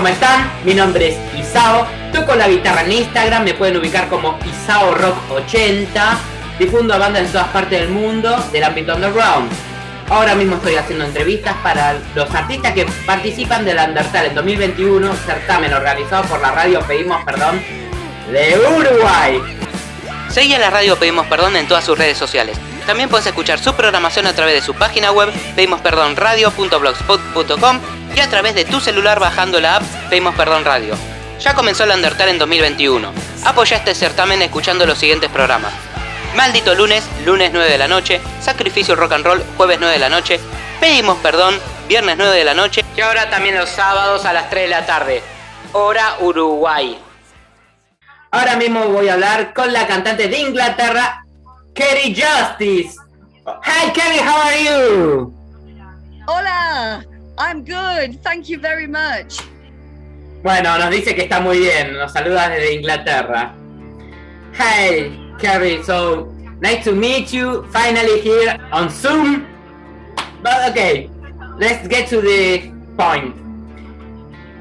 ¿cómo están? Mi nombre es Isao, toco la guitarra en Instagram, me pueden ubicar como Isao Rock 80, difundo bandas en todas partes del mundo del ámbito underground. Ahora mismo estoy haciendo entrevistas para los artistas que participan del Undertale en 2021, certamen organizado por la radio Pedimos Perdón de Uruguay. Seguí en la radio Pedimos Perdón en todas sus redes sociales. También puedes escuchar su programación a través de su página web pedimosperdonradio.blogspot.com y a través de tu celular bajando la app Pedimos Perdón Radio. Ya comenzó el Undertale en 2021. Apoya este certamen escuchando los siguientes programas. Maldito lunes, lunes 9 de la noche, Sacrificio Rock and Roll, jueves 9 de la noche, Pedimos Perdón, viernes 9 de la noche y ahora también los sábados a las 3 de la tarde, hora Uruguay. Ahora mismo voy a hablar con la cantante de Inglaterra, Kerry Justice. Hi Kerry, how are you? Hola, I'm good. Thank you very much. Bueno, nos dice que está muy bien. Nos saluda desde Inglaterra. Hey, Ceri, so nice to meet you finally here on Zoom. But okay, let's get to the point.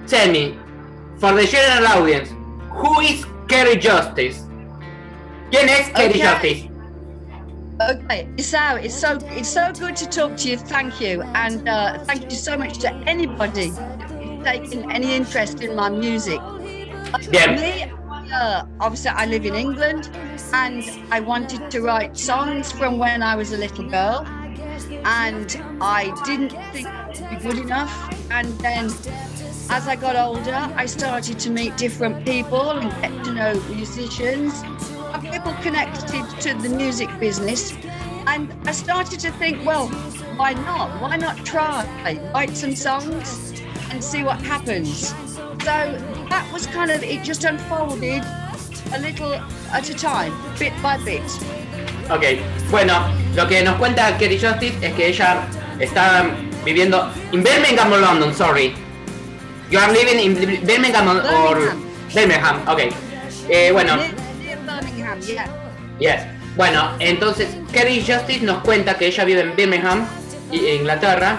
Tell me, for the general audience, who is Ceri Justice? ¿Quién es Ceri Okay. Justice? Okay, so it's so it's so good to talk to you. Thank you, and uh, thank you so much to anybody who's taken any interest in my music. Uh, Bien. Me, uh, obviously, I live in England, and I wanted to write songs from when I was a little girl, and I didn't think it would be good enough. And then, as I got older, I started to meet different people and get to know musicians, people connected to the music business. And I started to think, well, why not? Why not try? Write some songs and see what happens. So that was kind of, it just unfolded a little at a time, bit by bit. Ok, bueno, lo que nos cuenta Ceri Justice es que ella está viviendo en Birmingham o London, sorry. You are living in Birmingham or Birmingham. Birmingham, ok. Eh, bueno, Yes. Bueno, entonces Kerry Justice nos cuenta que ella vive en Birmingham, i- Inglaterra,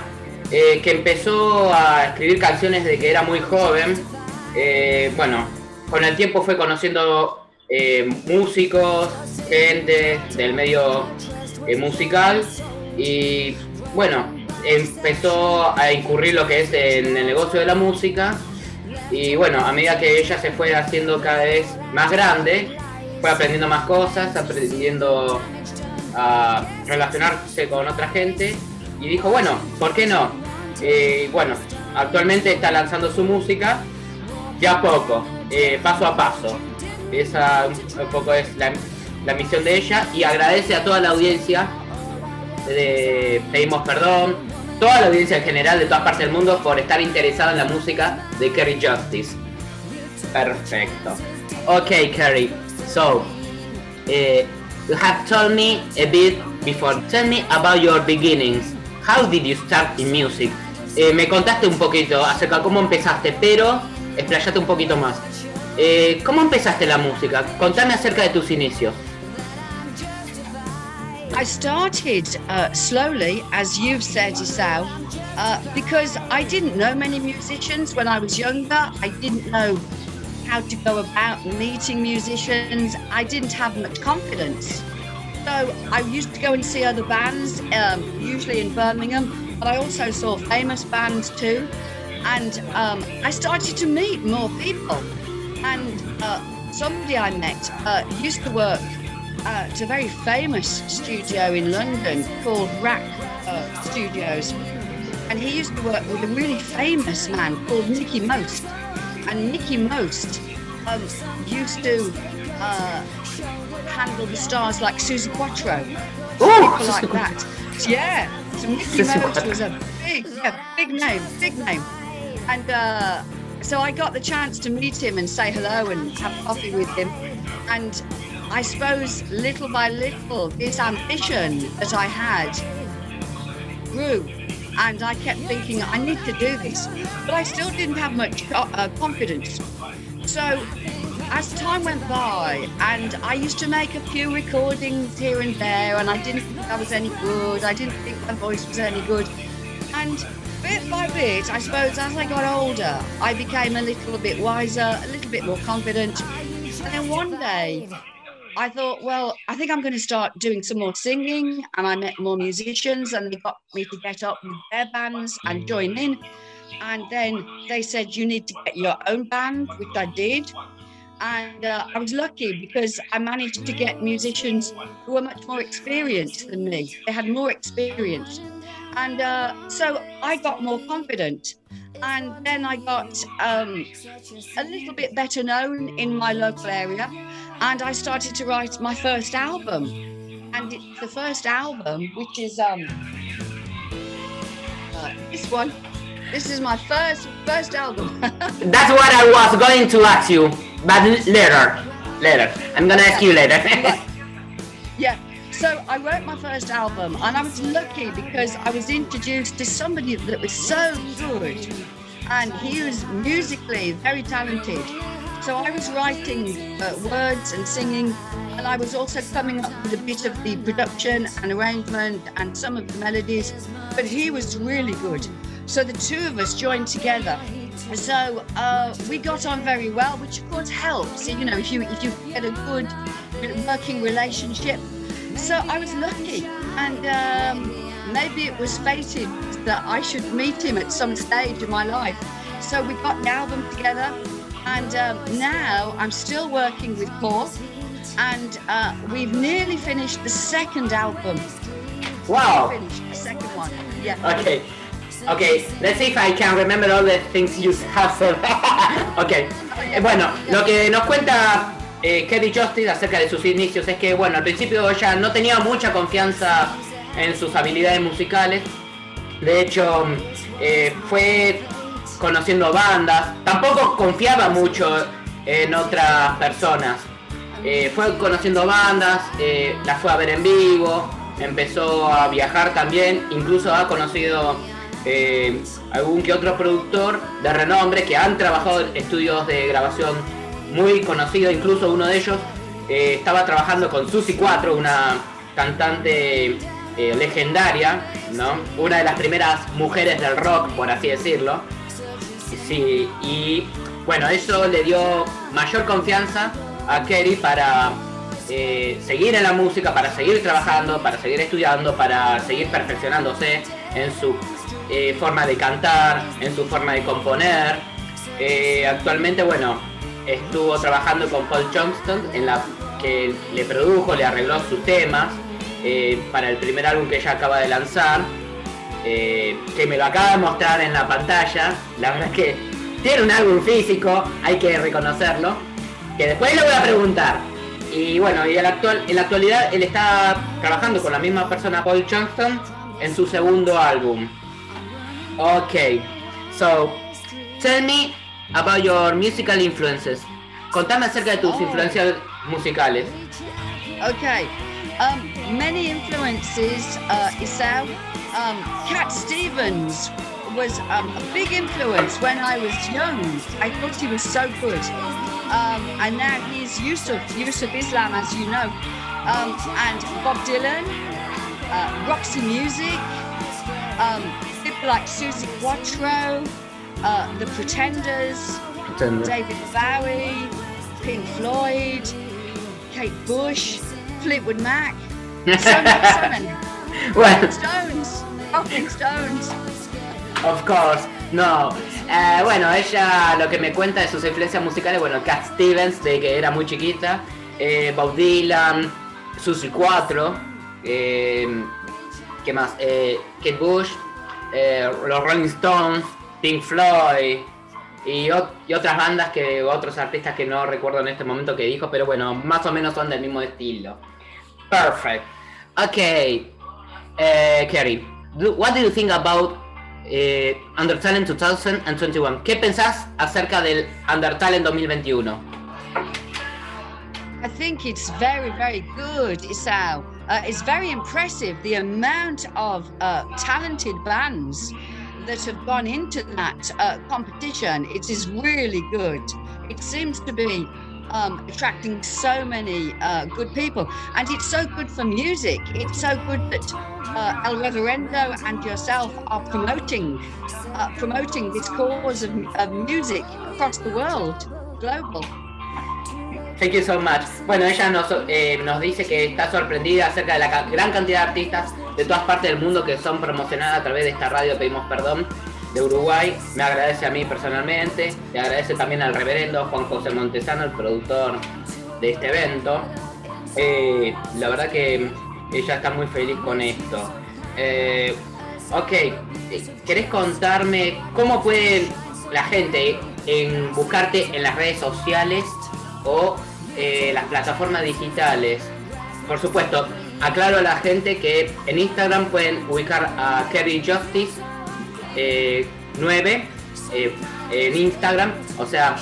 eh, que empezó a escribir canciones desde que era muy joven. Eh, bueno, con el tiempo fue conociendo eh, músicos, gente del medio musical y bueno, empezó a incurrir lo que es en el negocio de la música y bueno, a medida que ella se fue haciendo cada vez más grande, fue aprendiendo más cosas, aprendiendo a relacionarse con otra gente y dijo, bueno, ¿por qué no? Eh, bueno, actualmente está lanzando su música de a poco, eh, paso a paso. Esa un poco es la, la misión de ella y agradece a toda la audiencia de Pedimos Perdón, toda la audiencia en general de todas partes del mundo por estar interesada en la música de Kerry Justice. Perfecto. Ok, Kerry. So, eh, you have told me a bit before. Tell me about your beginnings. How did you start in music? Eh, me contaste un poquito acerca de cómo empezaste, pero explayate un poquito más. Eh, ¿Cómo empezaste la música? Contame acerca de tus inicios. I started uh, slowly, as you've said, yourself, uh, because I didn't know many musicians when I was younger. I didn't know how to go about meeting musicians. I didn't have much confidence. So I used to go and see other bands, um, usually in Birmingham, but I also saw famous bands too. And um, I started to meet more people. And uh, somebody I met uh, used to work at a very famous studio in London called RAK uh, Studios. And he used to work with a really famous man called Mickie Most. And Mickie Most um, used to uh, handle the stars like Suzi Quatro, Oh, people like that. Yeah, so Mickie Most was a big, yeah, big name, big name. And uh, so I got the chance to meet him and say hello and have coffee with him. And I suppose little by little, this ambition that I had grew. And I kept thinking, I need to do this. But I still didn't have much uh, confidence. So as time went by, and I used to make a few recordings here and there, and I didn't think I was any good. I didn't think my voice was any good. And bit by bit, I suppose, as I got older, I became a little bit wiser, a little bit more confident. And then one day, I thought, well, I think I'm going to start doing some more singing. And I met more musicians, and they got me to get up with their bands and join in. And then they said, you need to get your own band, which I did. And uh, I was lucky because I managed to get musicians who were much more experienced than me. They had more experience. And uh, so I got more confident. And then I got um, a little bit better known in my local area. And I started to write my first album. And it's the first album, which is um, uh, this one. This is my first first album. That's what I was going to ask you, but later. Later. I'm gonna ask you later. yeah. So I wrote my first album, and I was lucky because I was introduced to somebody that was so good, and he was musically very talented. So I was writing uh, words and singing, and I was also coming up with a bit of the production and arrangement and some of the melodies. But he was really good. So the two of us joined together. So uh, we got on very well, which of course helps. You know, if you if you get a good working relationship, so I was lucky, and um, maybe it was fated that I should meet him at some stage in my life. So we got the album together, and um, now I'm still working with Paul, and uh, we've nearly finished the second album. Wow! Finished the second one. Yeah. Okay. Okay, let's see if I can remember all the things you have said. ok, eh, bueno, lo que nos cuenta eh, Kelly Justice acerca de sus inicios es que, bueno, al principio ella no tenía mucha confianza en sus habilidades musicales. De hecho, eh, fue conociendo bandas. Tampoco confiaba mucho en otras personas. Eh, fue conociendo bandas, las fue a ver en vivo, empezó a viajar también, incluso ha conocido algún que otro productor de renombre que han trabajado en estudios de grabación muy conocido, incluso uno de ellos eh, estaba trabajando con Susie 4, una cantante eh, legendaria, ¿no? Una de las primeras mujeres del rock, por así decirlo. Sí, y bueno, eso le dio mayor confianza a Kerry para eh, seguir en la música, para seguir trabajando, para seguir estudiando, para seguir perfeccionándose en su forma de cantar, en su forma de componer. actualmente, bueno, estuvo trabajando con Paul Johnston, en la que le produjo, le arregló sus temas eh, para el primer álbum que ella acaba de lanzar, eh, que me lo acaba de mostrar en la pantalla. La verdad es que tiene un álbum físico, hay que reconocerlo, que después le voy a preguntar. Y bueno, y en la, actual, en la actualidad él está trabajando con la misma persona, Paul Johnston, en su segundo álbum. Ok, so tell me about your musical influences. Contame acerca de tus oh. influencias musicales. Okay. Um, many influences, uh, Isao. Um, Cat Stevens was um, a big influence when I was young. I thought he was so good. Um, and now he's Yusuf, Yusuf Islam, as you know. Um, and Bob Dylan, uh, Roxy Music, um, people like Suzi Quatro, uh, The Pretenders, Pretender. David Bowie, Pink Floyd, Kate Bush, Fleetwood Mac, so many, well, Stones, Rolling Stones. Of course, no. Eh, bueno, ella lo que me cuenta de sus influencias musicales, bueno, Cat Stevens, de que era muy chiquita, eh, Bob Dylan, Susie 4, eh, ¿qué más? Eh, Kate Bush, eh, los Rolling Stones, Pink Floyd y, otras bandas que otros artistas que no recuerdo en este momento que dijo, pero bueno, más o menos son del mismo estilo. Perfect. Okay, uh, Kerry, what do you think about uh, Undertalent 2021? ¿Qué pensás acerca del Undertalent 2021? I think it's very, very good, Isao. Uh, it's very impressive the amount of uh, talented bands that have gone into that uh, competition, it is really good. It seems to be um, attracting so many uh, good people. And it's so good for music. It's so good that uh, El Reverendo and yourself are promoting uh, promoting this cause of, of music across the world, global. Thank you so much. Bueno, ella nos, eh, nos dice que está sorprendida acerca de la gran cantidad de artistas de todas partes del mundo que son promocionadas a través de esta radio Pedimos Perdón de Uruguay. Me agradece a mí personalmente, le agradece también al reverendo Juan José Montesano, el productor de este evento. Eh, la verdad que ella está muy feliz con esto. Eh, ok, ¿querés contarme cómo puede la gente en buscarte en las redes sociales o eh, las plataformas digitales? Por supuesto, aclaro a la gente que en Instagram pueden ubicar a Kerry Justice eh, 9 eh, en Instagram, o sea,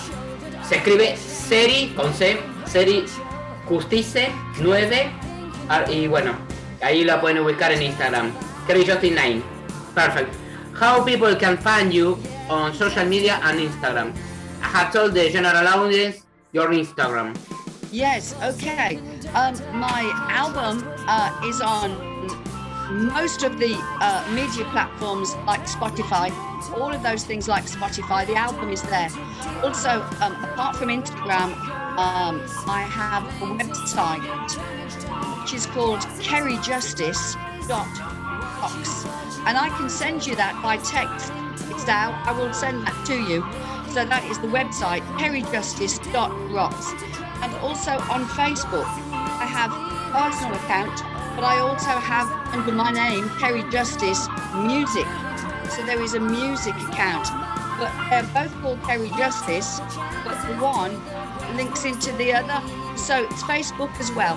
se escribe Seri con C, Seri Justice 9 ah, y bueno, ahí la pueden ubicar en Instagram. Kerry Justice 9. Perfect. How people can find you on social media and Instagram? I have told the general audience your Instagram. Yes, okay. Um, my album uh, is on most of the uh, media platforms like Spotify, all of those things like Spotify. The album is there. Also, um, apart from Instagram, um, I have a website which is called cerijustice.rocks. And I can send you that by text. It's out. I will send that to you. So that is the website, cerijustice.rocks. And also on Facebook, I have a personal account, but I also have under my name, Ceri Justice Music. So there is a music account. But they're both called Ceri Justice, but the one links into the other. So it's Facebook as well.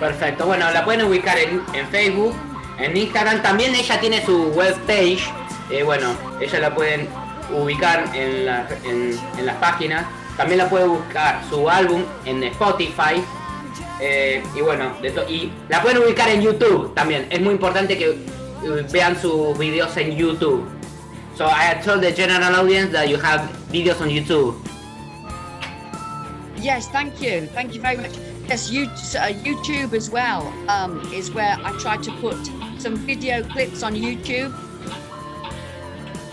Perfecto, bueno, la pueden ubicar en, en Facebook, en Instagram, también ella tiene su webpage, eh, bueno, ella la pueden ubicar en, la- en- en las páginas, también la puede buscar su álbum en Spotify, eh, y bueno, de y la pueden ubicar en YouTube también, es muy importante que eh, vean sus videos en YouTube. So I told the general audience that you have videos on YouTube. Yes, thank you. Thank you very much. Yes, you, uh, YouTube as well um, is where I try to put some video clips on YouTube.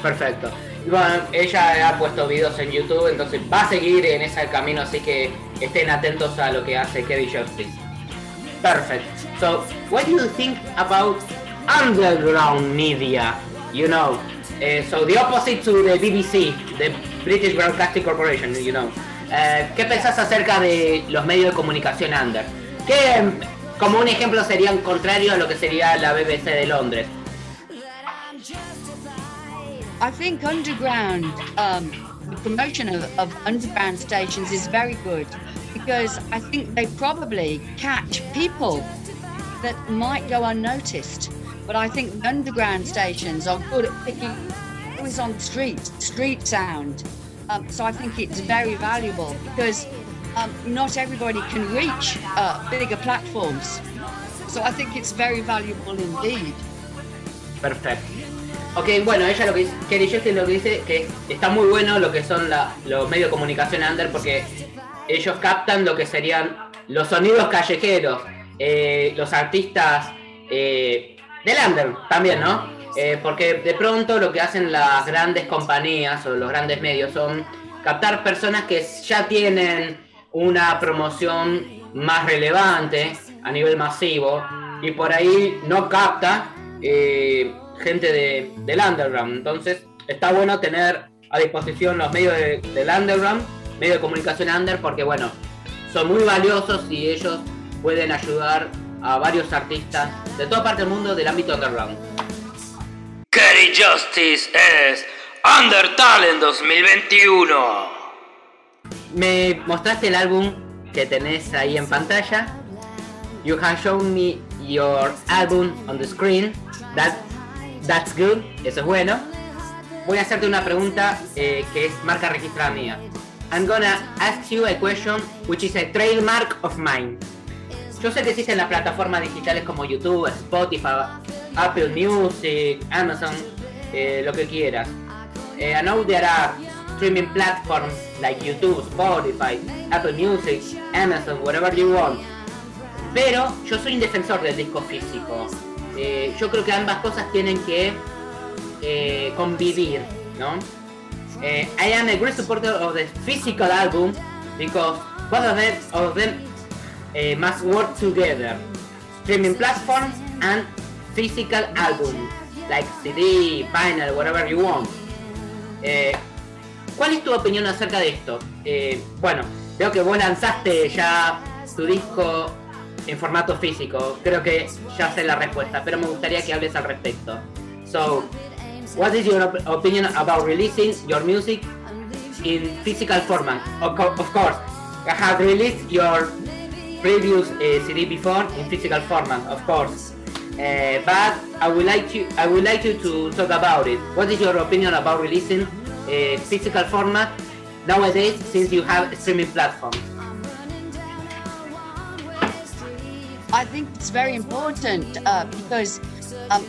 Perfecto. Bueno, ella ha puesto videos en YouTube, entonces va a seguir en ese camino, así que estén atentos a lo que hace Kevin Justice. Perfect. So, what do you think about underground media? You know, eh, so the opposite to the BBC, the British Broadcasting Corporation, you know. Eh, ¿Qué pensás acerca de los medios de comunicación under? Que, como un ejemplo, serían contrario a lo que sería la BBC de Londres. I think underground, um, the promotion of, of underground stations is very good because I think they probably catch people that might go unnoticed. But I think underground stations are good at picking is on the street, street sound. Um, so I think it's very valuable because um, not everybody can reach uh, bigger platforms. So I think it's very valuable indeed. Perfecto. Ok, bueno, ella lo que dice, Kerry Justice lo que dice que está muy bueno lo que son los medios de comunicación under porque ellos captan lo que serían los sonidos callejeros, eh, los artistas eh, del under también, ¿no? Eh, porque de pronto lo que hacen las grandes compañías o los grandes medios son captar personas que ya tienen una promoción más relevante a nivel masivo y por ahí no capta eh, gente de, del underground. Entonces está bueno tener a disposición los medios de- del underground, medios de comunicación under, porque bueno, son muy valiosos y ellos pueden ayudar a varios artistas de toda parte del mundo del ámbito underground. Kerry Justice es Under Talent 2021. Me mostraste el álbum que tenés ahí en pantalla. You have shown me your album on the screen. That, that's good. Eso es bueno. Voy a hacerte una pregunta eh, que es marca registrada mía. I'm gonna ask you a question which is a trademark of mine. Yo sé que existen las plataformas digitales como YouTube, Spotify, Apple Music, Amazon, eh, lo que quieras. Eh, I know there are streaming platforms like YouTube, Spotify, Apple Music, Amazon, whatever you want. Pero yo soy un defensor del disco físico. Eh, yo creo que ambas cosas tienen que eh, convivir, ¿no? Eh, I am a great supporter of the physical album because both of them, them must work together. Streaming platforms and physical album, like CD, vinyl, whatever you want. Eh, ¿Cuál es tu opinión acerca de esto? Bueno, veo que vos lanzaste ya tu disco en formato físico. Creo que ya sé la respuesta, pero me gustaría que hables al respecto. So, what is your op opinion about releasing your music in physical format? Of, co of course, I have released your previous uh, CD before in physical format, of course. Uh, but I would like you, I would like you to talk about it. What is your opinion about releasing a physical format nowadays, since you have streaming platforms? I think it's very important uh, because um,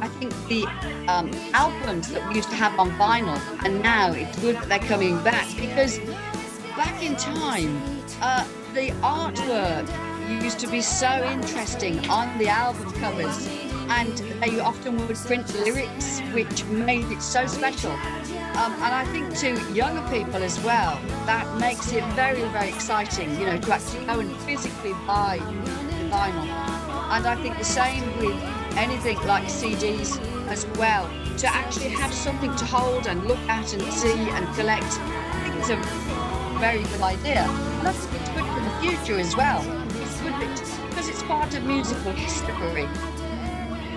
I think the um, albums that we used to have on vinyl, and now it's good that they're coming back because back in time, uh, the artwork used to be so interesting on the album covers, and they often would print lyrics, which made it so special. Um, and I think to younger people as well, that makes it very, very exciting, you know, to actually go and physically buy vinyl. And I think the same with anything like CDs as well, to actually have something to hold and look at and see and collect. I think it's a very good idea. And I think it's good for the future as well. It's good because it's part of musical history.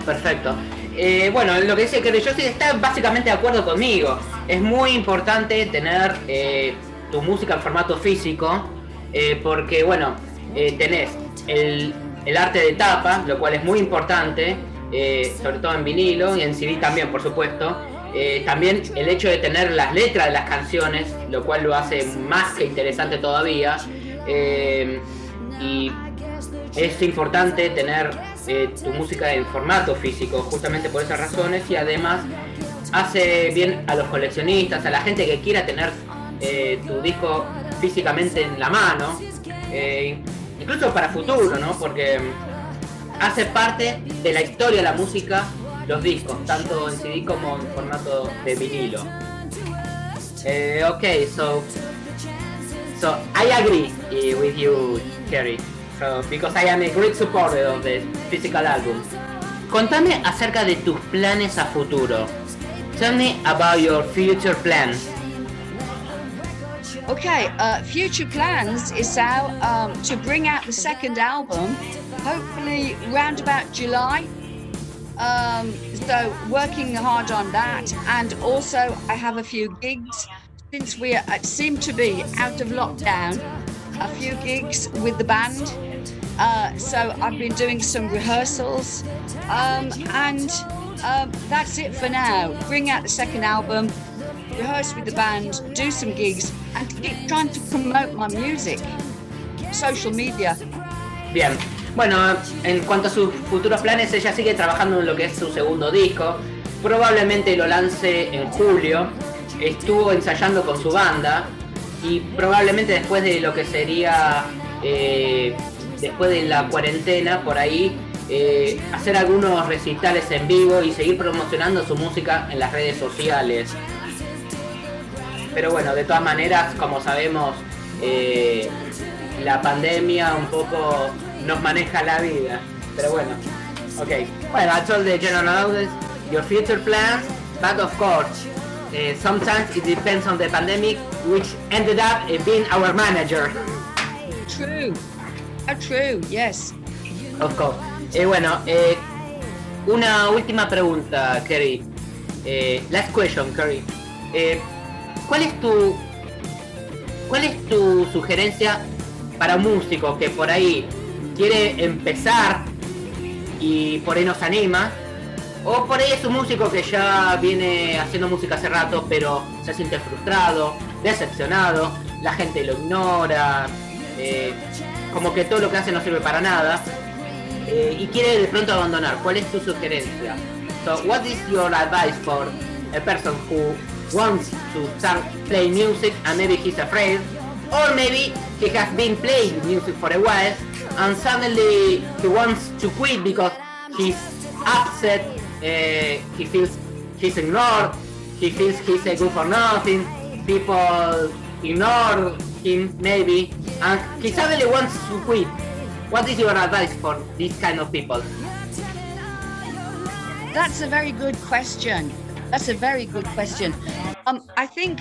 Perfecto. Eh, bueno, lo que dice que yo está básicamente de acuerdo conmigo. Es muy importante tener eh, tu música en formato físico eh, porque, bueno, eh, tenés el, el, arte de tapa, lo cual es muy importante, eh, sobre todo en vinilo y en CD también, por supuesto. Eh, también el hecho de tener las letras de las canciones, lo cual lo hace más que interesante todavía. y es importante tener eh, tu música en formato físico, justamente por esas razones, y además hace bien a los coleccionistas, a la gente que quiera tener eh, tu disco físicamente en la mano, eh, incluso para futuro, ¿no? Porque hace parte de la historia de la música los discos, tanto en CD como en formato de vinilo. Eh, ok, so so I agree with you, Kerry. So, because I am a great supporter of the physical album. Contame acerca de tus planes a futuro. Tell me about your future plans. Okay, uh, future plans is now um, to bring out the second album, hopefully round about July. Um, so working hard on that, and also I have a few gigs since we uh, seem to be out of lockdown. A few gigs with the band. Uh, so I've been doing some rehearsals, um, and um, that's it for now. Bring out the second album, rehearse with the band, do some gigs, and keep trying to promote my music. Social media. Bien. Bueno, en cuanto a sus futuros planes, ella sigue trabajando en lo que es su segundo disco. Probablemente lo lance en julio. Estuvo ensayando con su banda. Y probablemente después de lo que sería. Eh, después de la cuarentena, por ahí. Eh, hacer algunos recitales en vivo y seguir promocionando su música en las redes sociales. Pero bueno, de todas maneras, como sabemos, eh, la pandemia un poco nos maneja la vida. Pero bueno, ok. Well, I told the general audience your future plans, but of course, uh, sometimes it depends on the pandemic, which ended up uh, being our manager. True. Oh, true, yes. Of course. Eh, bueno, eh, una última pregunta, Kerry. Eh, last question, Kerry. ¿Cuál es tu cuál es tu sugerencia para un músico que por ahí quiere empezar y por ahí nos anima? O por ahí es un músico que ya viene haciendo música hace rato, pero se siente frustrado, decepcionado, la gente lo ignora, eh, como que todo lo que hace no sirve para nada, eh, y quiere de pronto abandonar. ¿Cuál es tu sugerencia? So, what is your advice for a person who wants to start playing music and maybe he's afraid, or maybe he has been playing music for a while and suddenly he wants to quit because he's upset, uh, he feels he's ignored, he feels he's a good for nothing, people ignore him maybe, and he suddenly wants to quit. What is your advice for these kind of people? That's a very good question. That's a very good question. Um, I think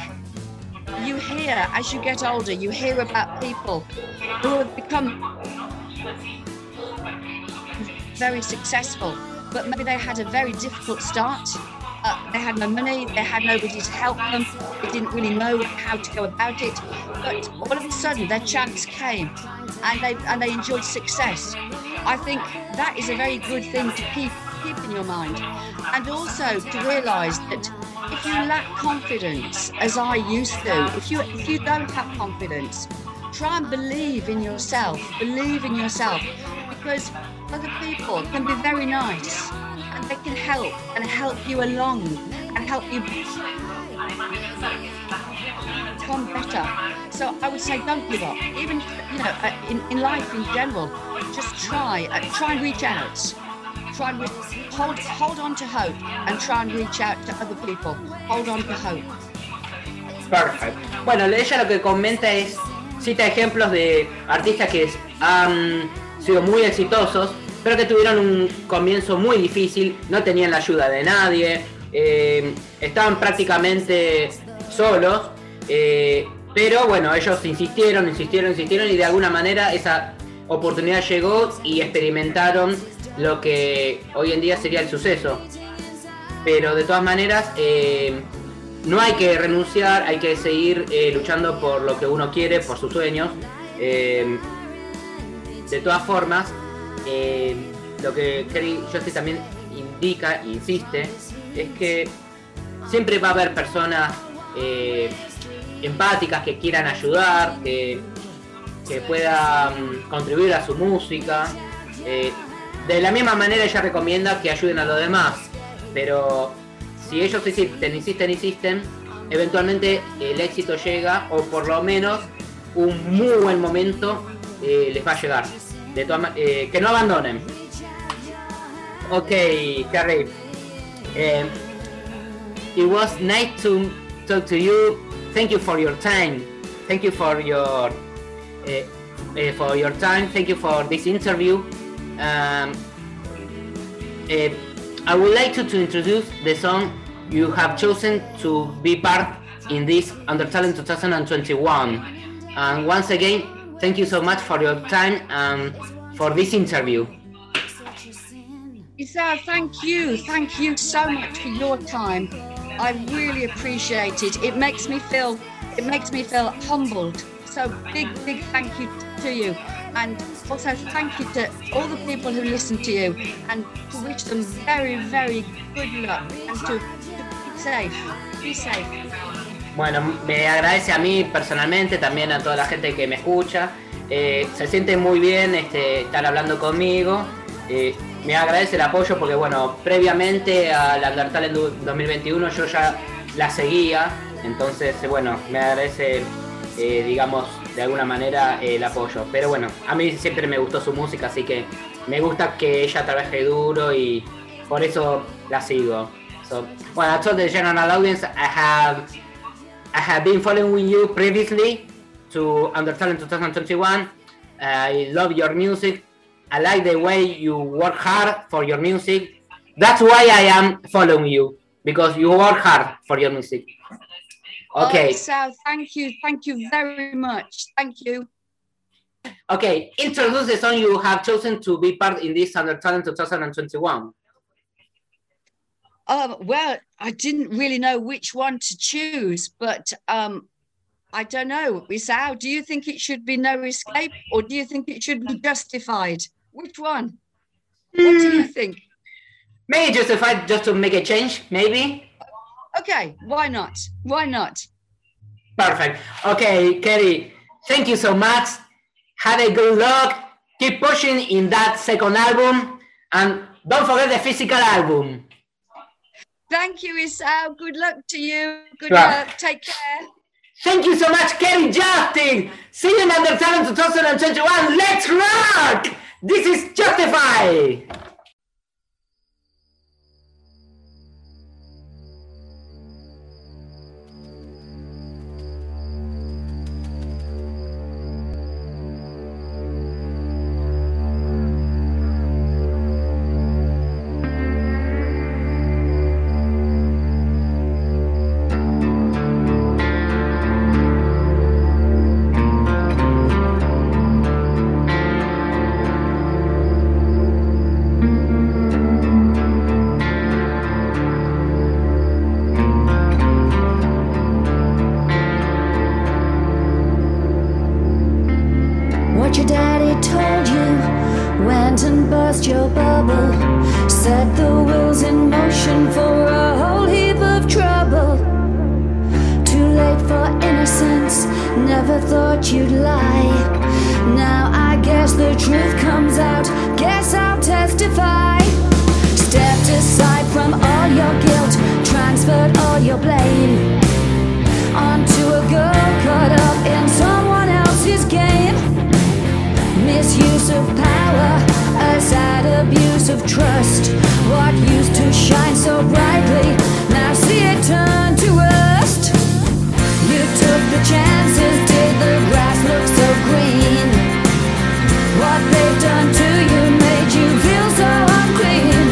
you hear as you get older, you hear about people who have become very successful, but maybe they had a very difficult start. Uh, they had no money, they had nobody to help them, they didn't really know how to go about it. But all of a sudden, their chance came and they, and they enjoyed success. I think that is a very good thing to keep, keep in your mind. And also to realise that if you lack confidence, as I used to, if you if you don't have confidence, try and believe in yourself. Believe in yourself, because other people can be very nice, and they can help and help you along and help you become better. So I would say, don't give up. Even you know, uh, in, in life in general, just try. Uh, try and reach out try and hold, on to hope and try and reach out to other people. Hold on to hope. Perfect. Bueno, ella lo que comenta es, cita ejemplos de artistas que han sido muy exitosos, pero que tuvieron un comienzo muy difícil, no tenían la ayuda de nadie, eh, estaban prácticamente solos, eh, pero bueno, ellos insistieron, insistieron, insistieron y de alguna manera esa oportunidad llegó y experimentaron lo que hoy en día sería el suceso. Pero de todas maneras, eh, no hay que renunciar, hay que seguir eh, luchando por lo que uno quiere, por sus sueños. Eh, de todas formas, lo que Kerry Justice también indica e insiste es que siempre va a haber personas empáticas que quieran ayudar, que, que puedan contribuir a su música. De la misma manera ella recomienda que ayuden a los demás, pero si ellos insisten, insisten, insisten, eventualmente el éxito llega o por lo menos un muy buen momento eh, les va a llegar. De eh, que no abandonen. Ok, Carrie. Eh, it was nice to talk to you. Thank you for your time. Thank you for your for your time. Thank you for this interview. Um, uh, I would like to, to introduce the song you have chosen to be part in this Under Talent 2021. And once again, thank you so much for your time and for this interview. Isa, thank you. Thank you so much for your time. I really appreciate it. It makes me feel it makes me feel humbled. So big, big thank you to you. And also thank you to all the people who listen to you and to wish them very, very good luck and to, to be safe. Be safe. Bueno, me agradece a mí personalmente, también a toda la gente que me escucha. Eh, se siente muy bien este, estar hablando conmigo. Eh, me agradece el apoyo porque, bueno, previamente al Undertale en 2021 yo ya la seguía. Entonces, bueno, me agradece, eh, digamos, de alguna manera el apoyo. Pero bueno, a mí siempre me gustó su música, así que me gusta que ella trabaje duro y por eso la sigo. So, well, I told the general audience I have I have been following you previously to Undertale 2021. I love your music. I like the way you work hard for your music. That's why I am following you because you work hard for your music. Okay. So thank you. Thank you very much. Thank you. Okay, introduce the song you have chosen to be part in this Under Talent 2021. Um, well, I didn't really know which one to choose, but um, I don't know. How do you think it should be No Escape or do you think it should be Justified? Which one? What do you hmm. think? Maybe Justified just to make a change, maybe? okay, why not? Why not? Perfect. Okay, Ceri, thank you so much. Have a good luck. Keep pushing in that second album and don't forget the physical album. Thank you, Isao. Good luck to you. Good yeah. luck. Take care. Thank you so much, Ceri Justin. See you in Under 2021. Let's rock! This is Justify. bubble Set the wheels in motion for a whole heap of trouble. Too late for innocence, never thought you'd lie. Now I guess the truth comes out, guess I'll testify. Stepped aside from all your guilt, transferred all your blame. Onto a girl caught up in someone else's game. Misuse of power sad abuse of trust. What used to shine so brightly, now see it turn to rust. You took the chances, did the grass look so green? What they've done to you made you feel so unclean.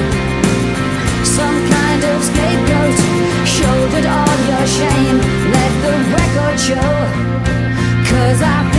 Some kind of scapegoat shouldered all your shame. Let the record show, cause I